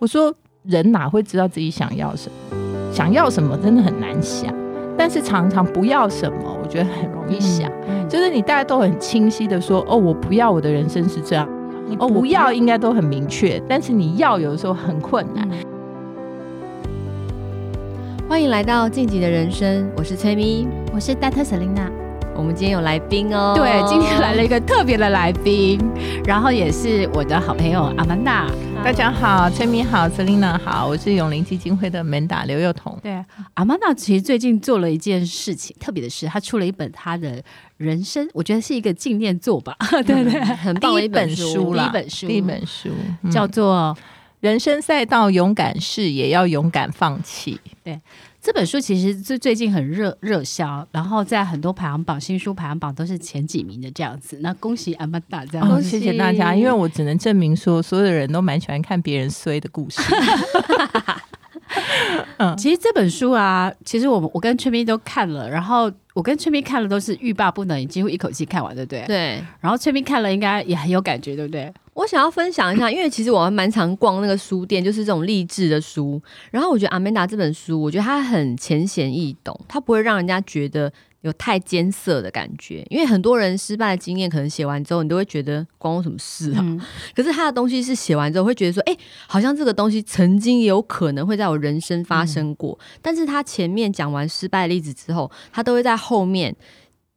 我说人哪会知道自己想要什么？想要什么真的很难想，但是常常不要什么，我觉得很容易想。嗯、就是你大家都很清晰的说，哦，我不要我的人生是这样，你哦，不要应该都很明确，但是你要有的时候很困难。嗯欢迎来到晋级的人生，我是崔咪，我是 Dr. Selina。我们今天有来宾哦，对，今天来了一个特别的来宾，然后也是我的好朋友阿曼达。大家好，崔明好，Selina 好，我是永林基金会的 Manda 刘幼彤。对，阿曼达其实最近做了一件事情，特别的是她出了一本她的人生，我觉得是一个纪念作吧，对对，很棒的一本书啦，第一本书，第一本书、嗯、叫做《人生赛道勇敢试，也要勇敢放弃》。对。这本书其实最最近很热热销，然后在很多排行榜、新书排行榜都是前几名的这样子。那恭喜阿曼达这样谢谢大家，因为我只能证明说，所有的人都蛮喜欢看别人衰的故事。嗯，其实这本书啊，其实我我跟崔斌都看了，然后我跟崔斌看了都是欲罢不能，几乎一口气看完，对不对？对。然后崔斌看了应该也很有感觉，对不对？我想要分享一下，因为其实我还蛮常逛那个书店，就是这种励志的书。然后我觉得阿曼达这本书，我觉得它很浅显易懂，它不会让人家觉得有太艰涩的感觉。因为很多人失败的经验，可能写完之后，你都会觉得关我什么事啊？嗯、可是他的东西是写完之后，会觉得说，哎、欸，好像这个东西曾经有可能会在我人生发生过。嗯、但是他前面讲完失败的例子之后，他都会在后面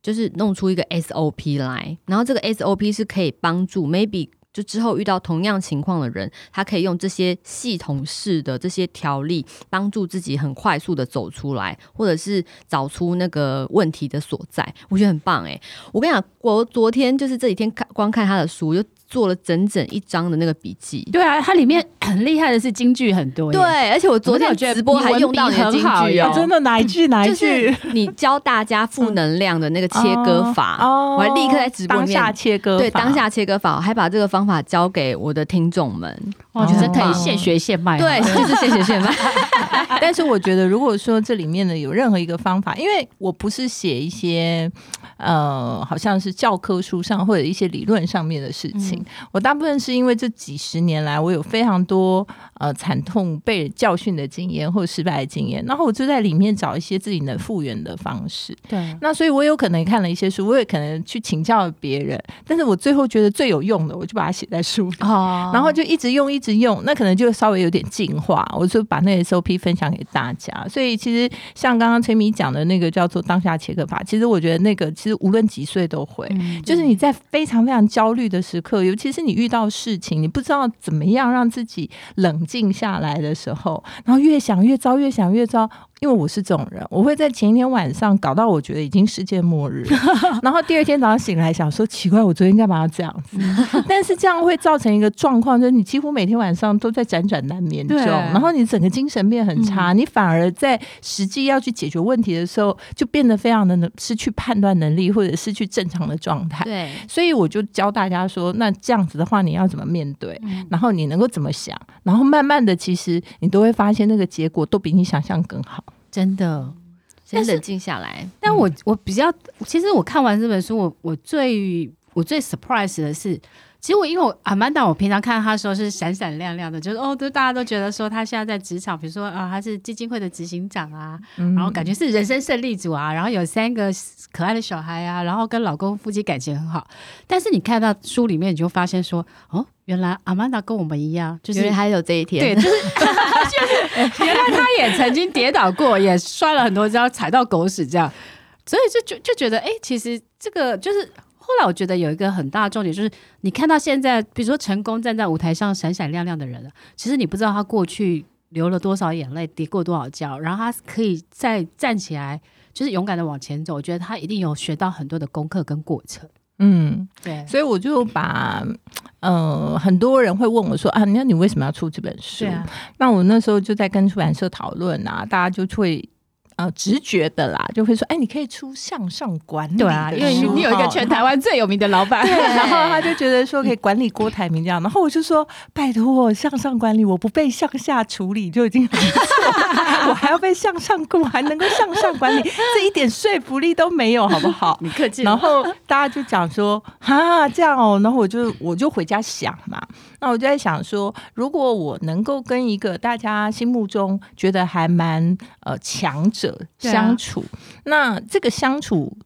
就是弄出一个 SOP 来，然后这个 SOP 是可以帮助 maybe。就之后遇到同样情况的人，他可以用这些系统式的这些条例，帮助自己很快速的走出来，或者是找出那个问题的所在。我觉得很棒诶，我跟你讲，我昨天就是这几天看光看他的书，就。做了整整一张的那个笔记，对啊，它里面 很厉害的是京剧很多，对，而且我昨天直播还用到你的金句哦，真的？哪一句？哪一句？你教大家负能量的那个切割法，我还立刻在直播里面当下切割，对，当下切割法，我还把这个方法教给我的听众们，我觉得可以现学现卖，对，就是现学现卖。但是我觉得，如果说这里面呢有任何一个方法，因为我不是写一些呃，好像是教科书上或者一些理论上面的事情。我大部分是因为这几十年来，我有非常多呃惨痛被教训的经验或者失败的经验，然后我就在里面找一些自己能复原的方式。对，那所以我有可能看了一些书，我也可能去请教别人，但是我最后觉得最有用的，我就把它写在书里，哦，然后就一直用，一直用，那可能就稍微有点进化，我就把那个 SOP 分享给大家。所以其实像刚刚崔米讲的那个叫做当下切割法，其实我觉得那个其实无论几岁都会，嗯、就是你在非常非常焦虑的时刻，尤其是你。遇到事情，你不知道怎么样让自己冷静下来的时候，然后越想越糟，越想越糟。因为我是这种人，我会在前一天晚上搞到我觉得已经世界末日，然后第二天早上醒来想说奇怪，我昨天干嘛要这样子？但是这样会造成一个状况，就是你几乎每天晚上都在辗转难眠中，然后你整个精神变很差，你反而在实际要去解决问题的时候，就变得非常的失去判断能力，或者失去正常的状态。对，所以我就教大家说，那这样子的话，你要怎么面对？然后你能够怎么想？然后慢慢的，其实你都会发现那个结果都比你想象更好。真的，先冷静下来。但我我比较，其实我看完这本书，我我最我最 surprise 的是，其实我因为我阿曼达，我平常看到他说是闪闪亮亮的，就是哦，都大家都觉得说他现在在职场，比如说啊，他是基金会的执行长啊，嗯、然后感觉是人生胜利组啊，然后有三个可爱的小孩啊，然后跟老公夫妻感情很好。但是你看到书里面，你就发现说，哦。原来阿曼达跟我们一样，就是还有这一天，对，就是 就是原来他也曾经跌倒过，也摔了很多跤，踩到狗屎这样，所以就就就觉得，哎、欸，其实这个就是后来我觉得有一个很大的重点，就是你看到现在，比如说成功站在舞台上闪闪亮亮的人，其实你不知道他过去流了多少眼泪，跌过多少跤，然后他可以再站起来，就是勇敢的往前走。我觉得他一定有学到很多的功课跟过程。嗯，对，所以我就把，呃，很多人会问我说啊，那你为什么要出这本书？啊、那我那时候就在跟出版社讨论啊，大家就会呃，直觉的啦，就会说，哎，你可以出向上管理，对啊，因为你有一个全台湾最有名的老板，然后他就觉得说可以管理郭台铭这样，然后我就说，拜托我向上管理，我不被向下处理就已经很不错，我还要被向上顾，还能够向上管理，这一点说服力都没有，好不好？你客气。然后大家就讲说，哈，这样哦，然后我就我就回家想嘛，那我就在想说，如果我能够跟一个大家心目中觉得还蛮呃强者。相处，啊、那这个相处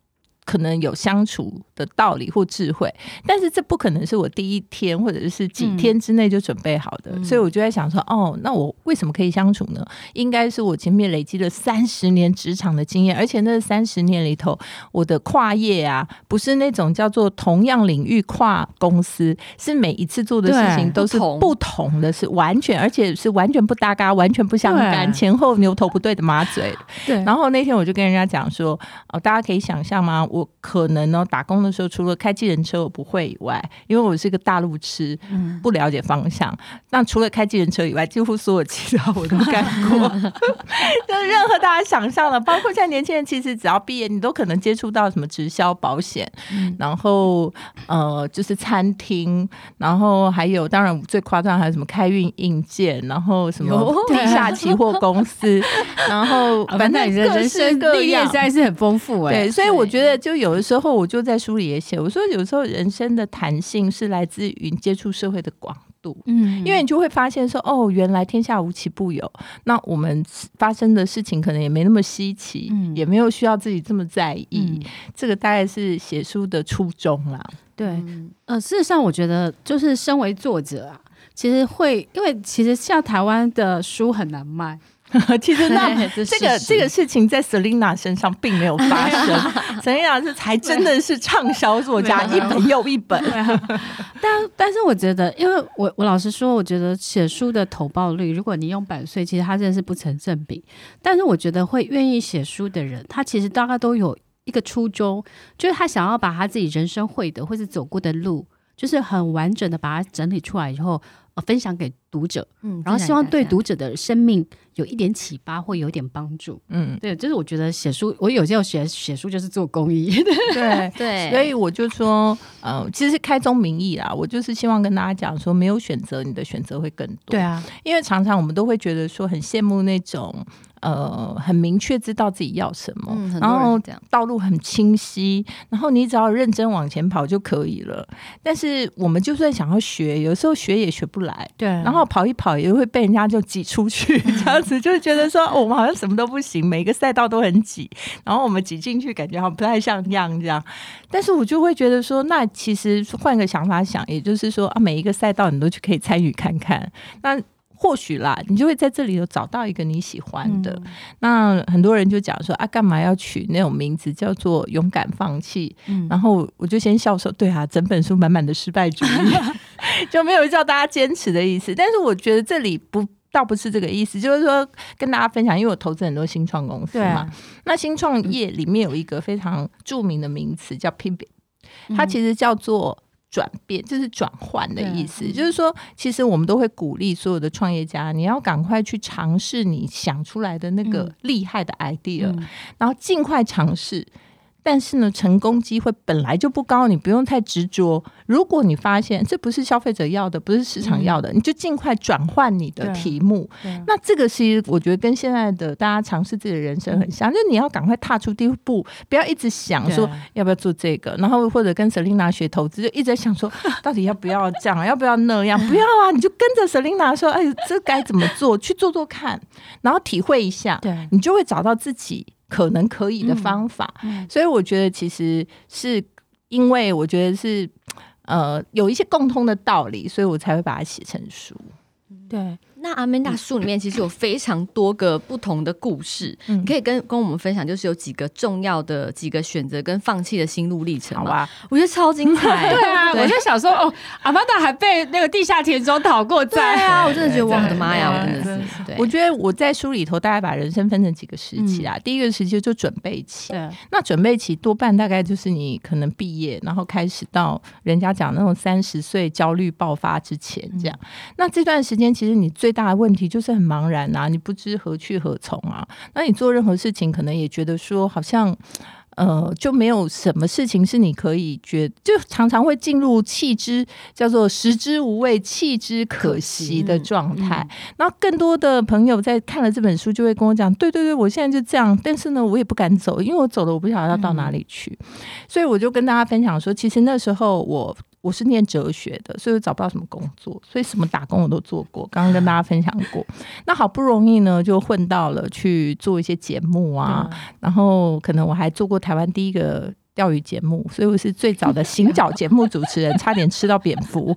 可能有相处的道理或智慧，但是这不可能是我第一天或者是几天之内就准备好的，嗯、所以我就在想说，哦，那我为什么可以相处呢？应该是我前面累积了三十年职场的经验，而且那三十年里头，我的跨业啊，不是那种叫做同样领域跨公司，是每一次做的事情都是不同的，是完全而且是完全不搭嘎，完全不相干，前后牛头不对的马嘴。对。然后那天我就跟人家讲说，哦，大家可以想象吗？我可能呢打工的时候。除了开计程车我不会以外，因为我是个大路痴，不了解方向。那、嗯、除了开计程车以外，几乎所有其他我都干过，就是任何大家想象的，包括现在年轻人，其实只要毕业，你都可能接触到什么直销、保险，嗯、然后呃，就是餐厅，然后还有当然最夸张还有什么开运硬件，然后什么地下期货公司，然后 反正人生历练实在是很丰富哎。对，所以我觉得就有的时候我就在书里也写。我说，有时候人生的弹性是来自于接触社会的广度，嗯，因为你就会发现说，哦，原来天下无奇不有，那我们发生的事情可能也没那么稀奇，嗯，也没有需要自己这么在意，嗯，这个大概是写书的初衷啦。对，嗯，呃，事实上，我觉得就是身为作者啊，其实会，因为其实像台湾的书很难卖。其实那 这个这个事情在 Selina 身上并没有发生，Selina 是才真的是畅销作家，一本又一本。但但是我觉得，因为我我老实说，我觉得写书的投报率，如果你用版税，其实它真的是不成正比。但是我觉得会愿意写书的人，他其实大概都有一个初衷，就是他想要把他自己人生会的或是走过的路，就是很完整的把它整理出来以后。分享给读者，嗯，然后希望对读者的生命有一点启发或有一点帮助，嗯，对，就是我觉得写书，我有时候写写书就是做公益，对对，所以我就说，呃，其实是开宗明义啦，我就是希望跟大家讲说，没有选择，你的选择会更多，对啊，因为常常我们都会觉得说，很羡慕那种。呃，很明确知道自己要什么，嗯、然后道路很清晰，然后你只要认真往前跑就可以了。但是我们就算想要学，有时候学也学不来，对。然后跑一跑也会被人家就挤出去，这样子就觉得说我们好像什么都不行，每个赛道都很挤，然后我们挤进去感觉好像不太像样这样。但是我就会觉得说，那其实换个想法想，也就是说啊，每一个赛道你都去可以参与看看，那。或许啦，你就会在这里头找到一个你喜欢的。嗯、那很多人就讲说啊，干嘛要取那种名字叫做勇敢放弃？嗯、然后我就先笑说，对啊，整本书满满的失败主义，就没有叫大家坚持的意思。但是我觉得这里不倒不是这个意思，就是说跟大家分享，因为我投资很多新创公司嘛。啊、那新创业里面有一个非常著名的名词叫 pivot，它其实叫做。转变就是转换的意思，就是说，其实我们都会鼓励所有的创业家，你要赶快去尝试你想出来的那个厉害的 idea，然后尽快尝试。但是呢，成功机会本来就不高，你不用太执着。如果你发现这不是消费者要的，不是市场要的，嗯、你就尽快转换你的题目。那这个其实我觉得跟现在的大家尝试自己的人生很像，嗯、就你要赶快踏出第一步，不要一直想说要不要做这个，然后或者跟 Selina 学投资，就一直在想说 到底要不要这样，要不要那样，不要啊，你就跟着 Selina 说，哎，这该怎么做，去做做看，然后体会一下，对你就会找到自己。可能可以的方法，所以我觉得其实是因为我觉得是呃有一些共通的道理，所以我才会把它写成书。对。那阿曼达书里面其实有非常多个不同的故事，嗯、你可以跟跟我们分享，就是有几个重要的几个选择跟放弃的心路历程。好吧，我觉得超精彩。对啊，对我就想说，哦，阿曼达还被那个地下铁中讨过债。对啊，我真的觉得我的妈呀，我真的是。对，我觉得我在书里头大概把人生分成几个时期啊。嗯、第一个时期就准备期，对，那准备期多半大概就是你可能毕业，然后开始到人家讲那种三十岁焦虑爆发之前这样。嗯、那这段时间其实你最大的问题就是很茫然啊，你不知何去何从啊。那你做任何事情，可能也觉得说好像。呃，就没有什么事情是你可以觉，就常常会进入弃之叫做食之无味，弃之可惜的状态。然后更多的朋友在看了这本书，就会跟我讲：对对对，我现在就这样，但是呢，我也不敢走，因为我走了，我不晓得要到哪里去。所以我就跟大家分享说，其实那时候我。我是念哲学的，所以我找不到什么工作，所以什么打工我都做过。刚刚跟大家分享过，那好不容易呢，就混到了去做一些节目啊，然后可能我还做过台湾第一个钓鱼节目，所以我是最早的行脚节目主持人，差点吃到蝙蝠。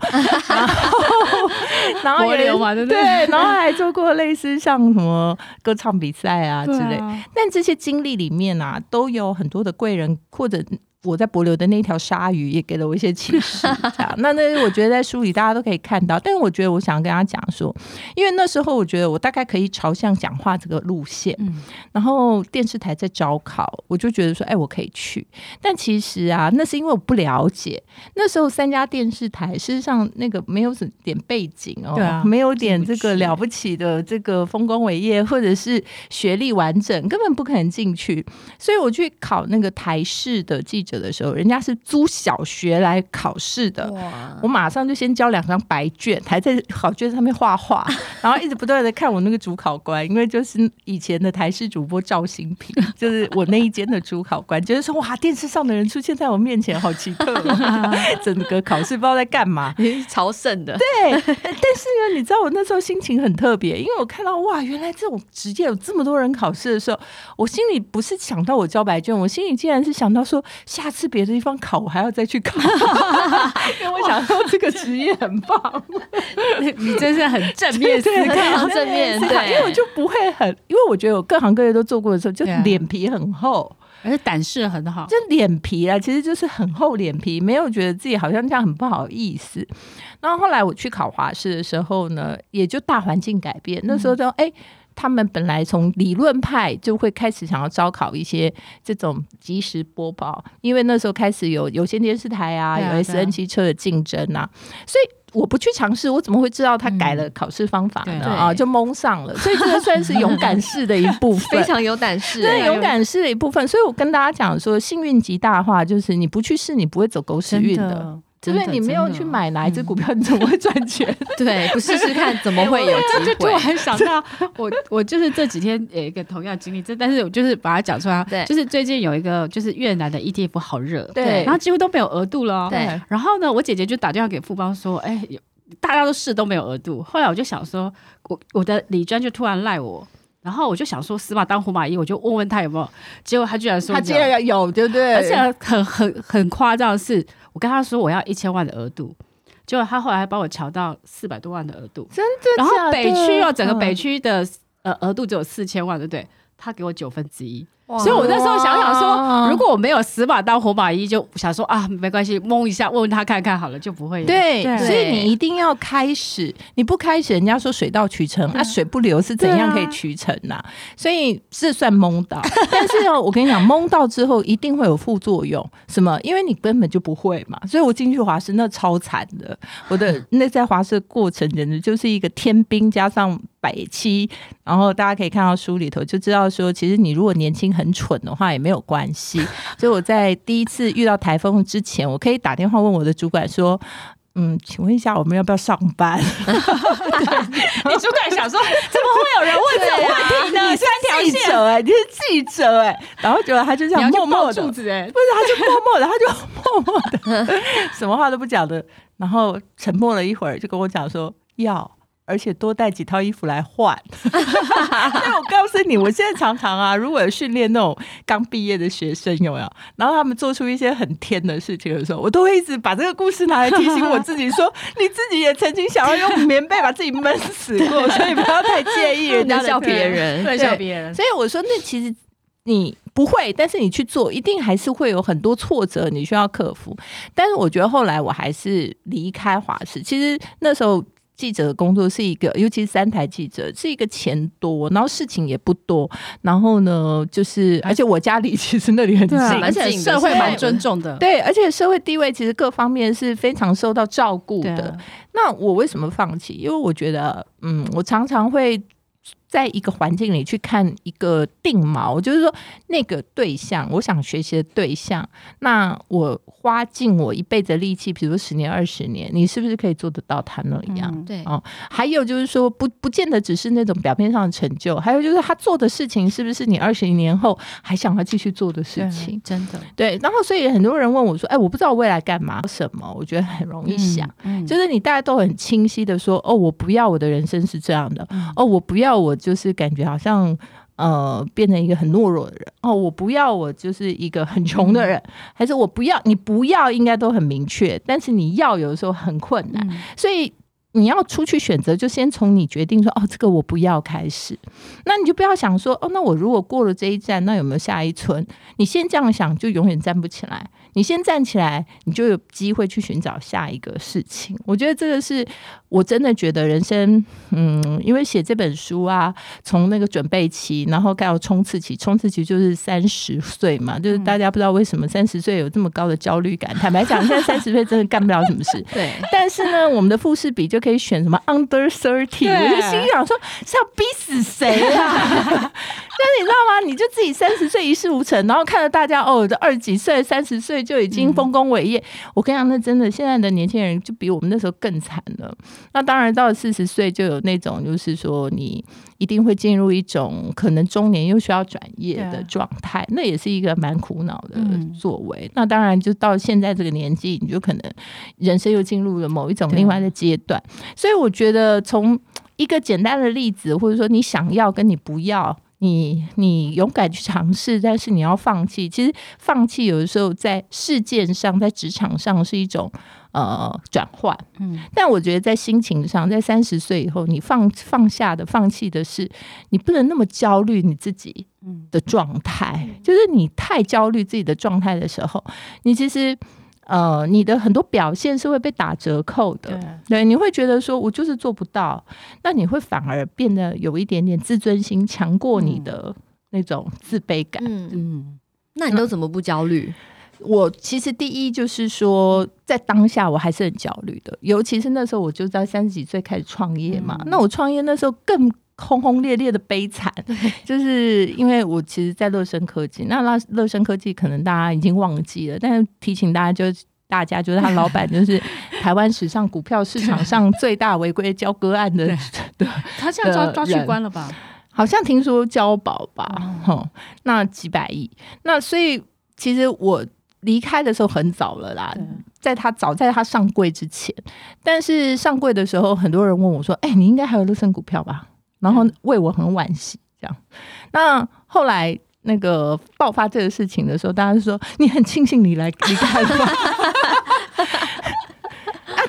然后，然后也对，然后还做过类似像什么歌唱比赛啊之类。但这些经历里面啊，都有很多的贵人或者。我在帛琉的那条鲨鱼也给了我一些启示，这样。那那我觉得在书里大家都可以看到，但是我觉得我想跟他讲说，因为那时候我觉得我大概可以朝向讲话这个路线，嗯，然后电视台在招考，我就觉得说，哎，我可以去。但其实啊，那是因为我不了解，那时候三家电视台事实上那个没有什么点背景哦，对啊，没有点这个了不起的这个丰功伟业，或者是学历完整，根本不可能进去。所以我去考那个台视的记者。的时候，人家是租小学来考试的，我马上就先交两张白卷，还在考卷上面画画，然后一直不断的看我那个主考官，因为就是以前的台视主播赵新平，就是我那一间的主考官，觉得说哇，电视上的人出现在我面前，好奇特，整个考试不知道在干嘛，朝圣的，对，但是呢，你知道我那时候心情很特别，因为我看到哇，原来这种职业有这么多人考试的时候，我心里不是想到我交白卷，我心里竟然是想到说。下次别的地方考，我还要再去考，因为我想说这个职业很棒。你真是很正面思考，正面对，因为我就不会很，因为我觉得我各行各业都做过的时候，就脸皮很厚，而且胆识很好。就脸皮啊，其实就是很厚脸皮，没有觉得自己好像这样很不好意思。然后后来我去考华师的时候呢，也就大环境改变，那时候就哎。欸他们本来从理论派就会开始想要招考一些这种即时播报，因为那时候开始有有线电视台啊，啊有 SN 汽车的竞争啊，所以我不去尝试，我怎么会知道他改了考试方法呢？嗯、啊，就蒙上了，所以这个算是勇敢式的一部分，非常有胆识，对，勇敢式的一部分。所以我跟大家讲说，幸运极大化就是你不去试，你不会走狗屎运的。因为你没有去买哪一只股票，你怎么会赚 钱？对，不试试看怎么会有 机会？就突然想到，我 我就是这几天有一个同样经历，这但是我就是把它讲出来。对，就是最近有一个就是越南的 ETF 好热，对，然后几乎都没有额度了。对，然后呢，我姐姐就打电话给富邦说，哎，大家都试都没有额度。后来我就想说，我我的李专就突然赖我，然后我就想说死马当活马医，我就问问他有没有，结果他居然说他竟然有，对不对？而且很很很夸张的是。我跟他说我要一千万的额度，结果他后来还帮我调到四百多万的额度，真的的？然后北区哦，整个北区的呃额度只有四千万，对不对？他给我九分之一。所以，我那时候想想说，如果我没有死马当活马医，就想说啊，没关系，蒙一下，问问他看看好了，就不会。对，所以你一定要开始，你不开始，人家说水到渠成，那水不流是怎样可以渠成呐？所以是算蒙到，但是哦，我跟你讲，蒙到之后一定会有副作用，什么？因为你根本就不会嘛。所以我进去华师那超惨的，我的那在华师的过程简直就是一个天兵加上百七，然后大家可以看到书里头就知道说，其实你如果年轻很蠢的话也没有关系。所以我在第一次遇到台风之前，我可以打电话问我的主管说：“嗯，请问一下，我们要不要上班？” 你主管想说：“怎么会有人问这个问题呢？”你是记者哎、欸，你是记者哎、欸，然后结果他就这样默默的，不是，他就默默的，他就默默的，什么话都不讲的，然后沉默了一会儿，就跟我讲说要。而且多带几套衣服来换。那我告诉你，我现在常常啊，如果有训练那种刚毕业的学生，有没有？然后他们做出一些很天的事情的时候，我都会一直把这个故事拿来提醒我自己说，说你自己也曾经想要用棉被把自己闷死过，所以不要太介意人家笑别人，对，笑别人。所以我说，那其实你不会，但是你去做，一定还是会有很多挫折，你需要克服。但是我觉得后来我还是离开华视，其实那时候。记者的工作是一个，尤其是三台记者是一个钱多，然后事情也不多，然后呢，就是而且我家里其实那里很近，啊、而且社会蛮尊重的，对，而且社会地位其实各方面是非常受到照顾的。那我为什么放弃？因为我觉得，嗯，我常常会。在一个环境里去看一个定锚，就是说那个对象，我想学习的对象，那我花尽我一辈子的力气，比如说十年、二十年，你是不是可以做得到他那样？嗯、对哦，还有就是说，不不见得只是那种表面上的成就，还有就是他做的事情是不是你二十年后还想要继续做的事情？真的对。然后，所以很多人问我说：“哎，我不知道未来干嘛什么？”我觉得很容易想，嗯嗯、就是你大家都很清晰的说：“哦，我不要我的人生是这样的。嗯”哦，我不要我。就是感觉好像呃变成一个很懦弱的人。哦，我不要我就是一个很穷的人，嗯、还是我不要你不要应该都很明确，但是你要有的时候很困难，嗯、所以你要出去选择，就先从你决定说哦这个我不要开始，那你就不要想说哦那我如果过了这一站，那有没有下一村？你先这样想，就永远站不起来。你先站起来，你就有机会去寻找下一个事情。我觉得这个是我真的觉得人生，嗯，因为写这本书啊，从那个准备期，然后到冲刺期，冲刺期就是三十岁嘛，就是大家不知道为什么三十岁有这么高的焦虑感。坦白讲，现在三十岁真的干不了什么事。对。但是呢，我们的复试比就可以选什么 under thirty，对我就心想说是要逼死谁啊？但是你知道吗？你就自己三十岁一事无成，然后看着大家哦，这二十几岁、三十岁就已经丰功伟业。嗯、我跟你讲，那真的现在的年轻人就比我们那时候更惨了。那当然到了四十岁，就有那种就是说你一定会进入一种可能中年又需要转业的状态，那也是一个蛮苦恼的作为。嗯、那当然就到现在这个年纪，你就可能人生又进入了某一种另外的阶段。所以我觉得从一个简单的例子，或者说你想要跟你不要。你你勇敢去尝试，但是你要放弃。其实放弃有的时候在事件上，在职场上是一种呃转换，嗯。但我觉得在心情上，在三十岁以后，你放放下的、放弃的是，你不能那么焦虑你自己的状态。嗯、就是你太焦虑自己的状态的时候，你其实。呃，你的很多表现是会被打折扣的，对，对，你会觉得说我就是做不到，那你会反而变得有一点点自尊心强过你的那种自卑感。嗯。嗯，那你都怎么不焦虑？嗯，我其实第一就是说，在当下我还是很焦虑的，尤其是那时候我就在三十几岁开始创业嘛，嗯，那我创业那时候更轰轰烈烈的悲惨，就是因为我其实，在乐生科技，那乐乐生科技可能大家已经忘记了，但是提醒大家，就大家就是他老板就是台湾史上股票市场上最大违规交割案的，对。他现在抓抓去关了吧？好像听说交保吧，哈、嗯，那几百亿，那所以其实我离开的时候很早了啦，在他早在他上柜之前，但是上柜的时候，很多人问我说：“哎、欸，你应该还有乐生股票吧？”然后为我很惋惜，这样。那后来那个爆发这个事情的时候，大家就说：“你很庆幸你来离开了吗？”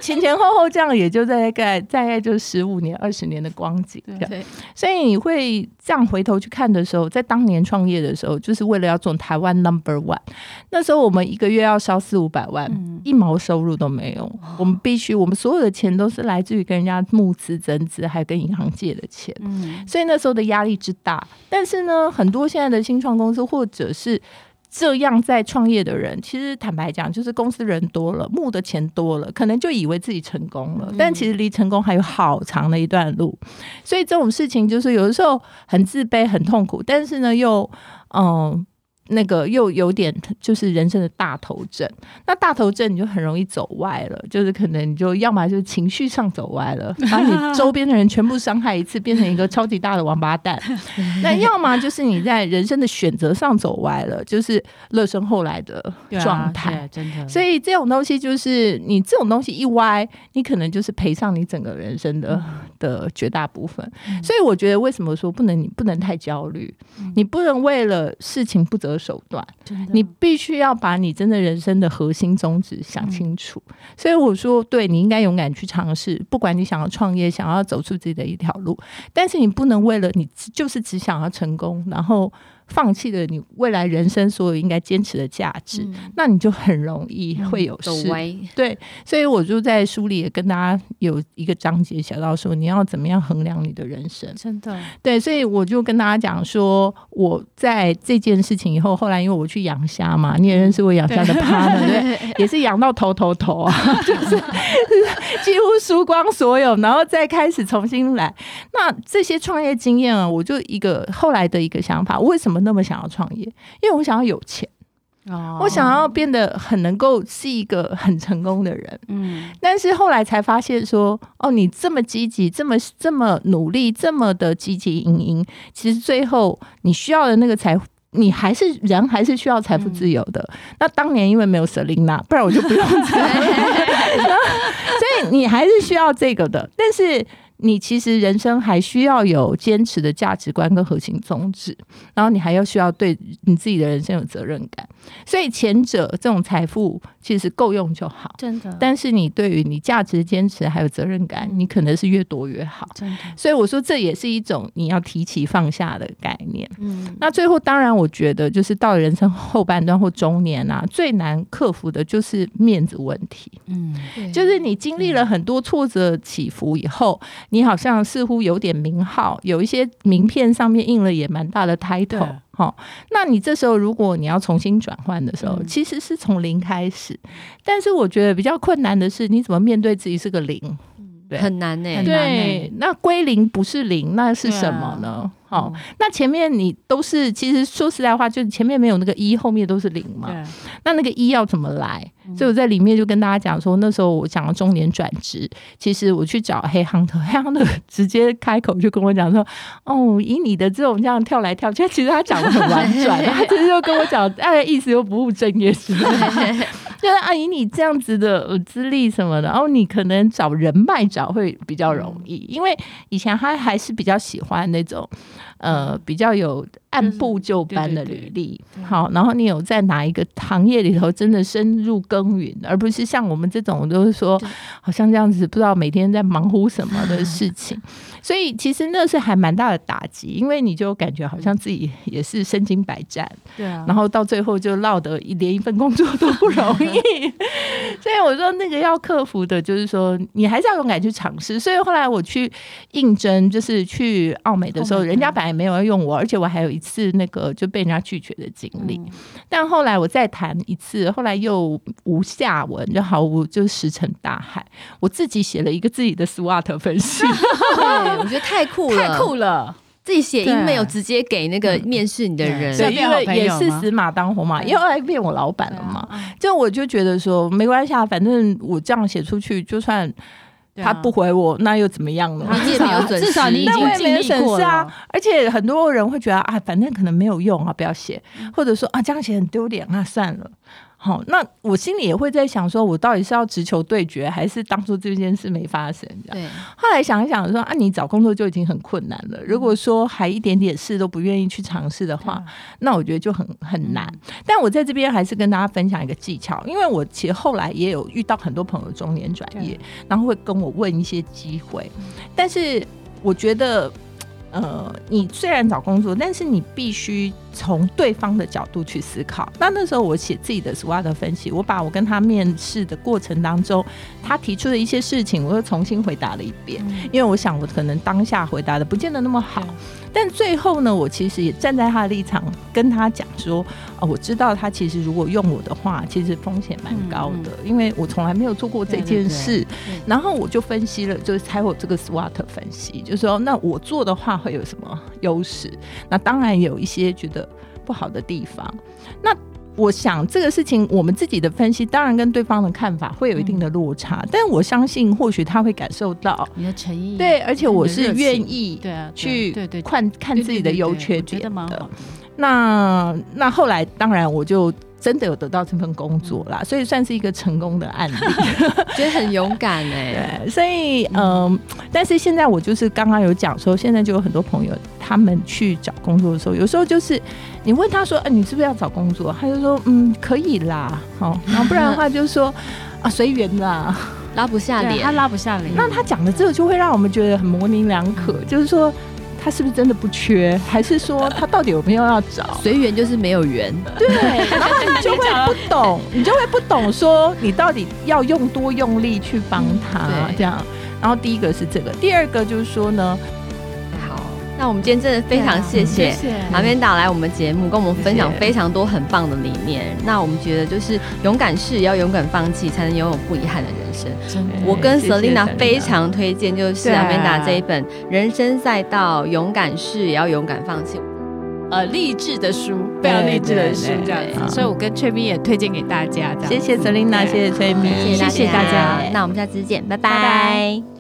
前前后后这样也就大概大概就十五年、二十年的光景，对。所以你会这样回头去看的时候，在当年创业的时候，就是为了要做台湾 Number One。那时候我们一个月要烧四五百万，嗯、一毛收入都没有。我们必须，我们所有的钱都是来自于跟人家募资增资，还有跟银行借的钱。嗯、所以那时候的压力之大。但是呢，很多现在的新创公司或者是。这样在创业的人，其实坦白讲，就是公司人多了，募的钱多了，可能就以为自己成功了，但其实离成功还有好长的一段路。所以这种事情就是有的时候很自卑、很痛苦，但是呢，又嗯。那个又有点就是人生的大头症，那大头症你就很容易走歪了，就是可能你就要么就是情绪上走歪了，把你周边的人全部伤害一次，变成一个超级大的王八蛋；那要么就是你在人生的选择上走歪了，就是乐生后来的状态。啊、真的，所以这种东西就是你这种东西一歪，你可能就是赔上你整个人生的的绝大部分。所以我觉得为什么说不能你不能太焦虑，你不能为了事情不择手段，你必须要把你真的人生的核心宗旨想清楚。嗯、所以我说，对，你应该勇敢去尝试，不管你想要创业，想要走出自己的一条路，但是你不能为了你就是只想要成功，然后放弃了你未来人生所有应该坚持的价值，嗯、那你就很容易会有事。嗯、对，所以我就在书里也跟大家有一个章节写到说，你要怎么样衡量你的人生？真的，对，所以我就跟大家讲说，我在这件事情以后，后来因为我去养虾嘛，你也认识我养虾的 partner，对，对，也是养到头头头啊，就是几乎输光所有，然后再开始重新来。那这些创业经验啊，我就一个后来的一个想法，为什么？那么想要创业，因为我想要有钱，哦，我想要变得很能够是一个很成功的人，嗯，但是后来才发现说，哦，你这么积极，这么这么努力，这么的积极营营，其实最后你需要的那个财富，你还是人还是需要财富自由的。嗯、那当年因为没有 Selina，不然我就不用这样，所以你还是需要这个的，但是。你其实人生还需要有坚持的价值观跟核心宗旨，然后你还要需要对你自己的人生有责任感。所以前者这种财富其实够用就好，真的。但是你对于你价值坚持还有责任感，你可能是越多越好，真的。所以我说这也是一种你要提起放下的概念。嗯。那最后当然我觉得就是到了人生后半段或中年啊，最难克服的就是面子问题。嗯，就是你经历了很多挫折起伏以后。你好像似乎有点名号，有一些名片上面印了也蛮大的 title，好，那你这时候如果你要重新转换的时候，嗯、其实是从零开始，但是我觉得比较困难的是你怎么面对自己是个零，对，很难呢、欸，对，那归零不是零，那是什么呢？好，哦嗯、那前面你都是，其实说实在话，就前面没有那个一，后面都是零嘛。那那个一要怎么来？嗯、所以我在里面就跟大家讲说，那时候我讲了中年转职，其实我去找黑亨特，黑亨特直接开口就跟我讲说，哦，以你的这种这样跳来跳去，其实他讲的很婉转，他其实就跟我讲，大概意思又不务正业似的。就是阿姨，你这样子的资历什么的，然后你可能找人脉找会比较容易，因为以前他还是比较喜欢那种，呃，比较有按部就班的履历。好，然后你有在哪一个行业里头真的深入耕耘，而不是像我们这种都是说，好像这样子不知道每天在忙乎什么的事情。所以其实那是还蛮大的打击，因为你就感觉好像自己也是身经百战，对啊，然后到最后就落得连一份工作都不容易。所以我说那个要克服的，就是说你还是要勇敢去尝试。所以后来我去应征，就是去澳美的时候，人家本来没有要用我，而且我还有一次那个就被人家拒绝的经历。但后来我再谈一次，后来又无下文，就毫无就石沉大海。我自己写了一个自己的 SWOT 分析。我觉得太酷了，太酷了！自己写 email 直接给那个面试你的人，对，因为也是死马当活马，因为后来变我老板了嘛。就我就觉得说没关系啊，反正我这样写出去，就算他不回我，那又怎么样呢？至少至少你已经尽力过啊。而且很多人会觉得啊，反正可能没有用啊，不要写，或者说啊，这样写很丢脸啊，算了。好，那我心里也会在想，说我到底是要直球对决，还是当初这件事没发生？这样。对。后来想一想，说啊，你找工作就已经很困难了，如果说还一点点事都不愿意去尝试的话，那我觉得就很很难。但我在这边还是跟大家分享一个技巧，因为我其实后来也有遇到很多朋友中年转业，然后会跟我问一些机会，但是我觉得。呃，你虽然找工作，但是你必须从对方的角度去思考。那那时候我写自己的 SWOT 分析，我把我跟他面试的过程当中，他提出的一些事情，我又重新回答了一遍，因为我想我可能当下回答的不见得那么好。但最后呢，我其实也站在他的立场跟他讲说，哦，我知道他其实如果用我的话，其实风险蛮高的，嗯、因为我从来没有做过这件事。然后我就分析了，就是才有这个 SWOT 分析，就是说，那我做的话会有什么优势？那当然有一些觉得不好的地方。那我想这个事情，我们自己的分析当然跟对方的看法会有一定的落差，嗯、但我相信或许他会感受到你的诚意，对，而且我是愿意对啊去看看自己的优缺点的。那那后来当然我就。真的有得到这份工作啦，所以算是一个成功的案例，觉得很勇敢哎。对，所以嗯、呃，但是现在我就是刚刚有讲说，现在就有很多朋友，他们去找工作的时候，有时候就是你问他说，哎、啊，你是不是要找工作？他就说，嗯，可以啦，好，然后不然的话就是说啊，随缘啦，拉不下脸，他拉不下脸。那他讲的这个就会让我们觉得很模棱两可，就是说。他是不是真的不缺，还是说他到底有没有要找？随缘就是没有缘，对，然后你就会不懂，你就会不懂说你到底要用多用力去帮他、嗯、这样。然后第一个是这个，第二个就是说呢。那我们今天真的非常谢谢阿曼达来我们节目，跟我们分享非常多很棒的理念。谢谢，那我们觉得就是勇敢是，也要勇敢放弃，才能拥有不遗憾的人生。我跟 Selina 非常推荐，就是阿曼达这一本《人生赛道》，勇敢试，也要勇敢放弃。呃，励志的书，非常励志的书，这样子。所以我跟崔咪也推荐给大家。谢谢 Selina，谢谢崔咪，谢谢大家。那我们下次见，拜拜。拜拜。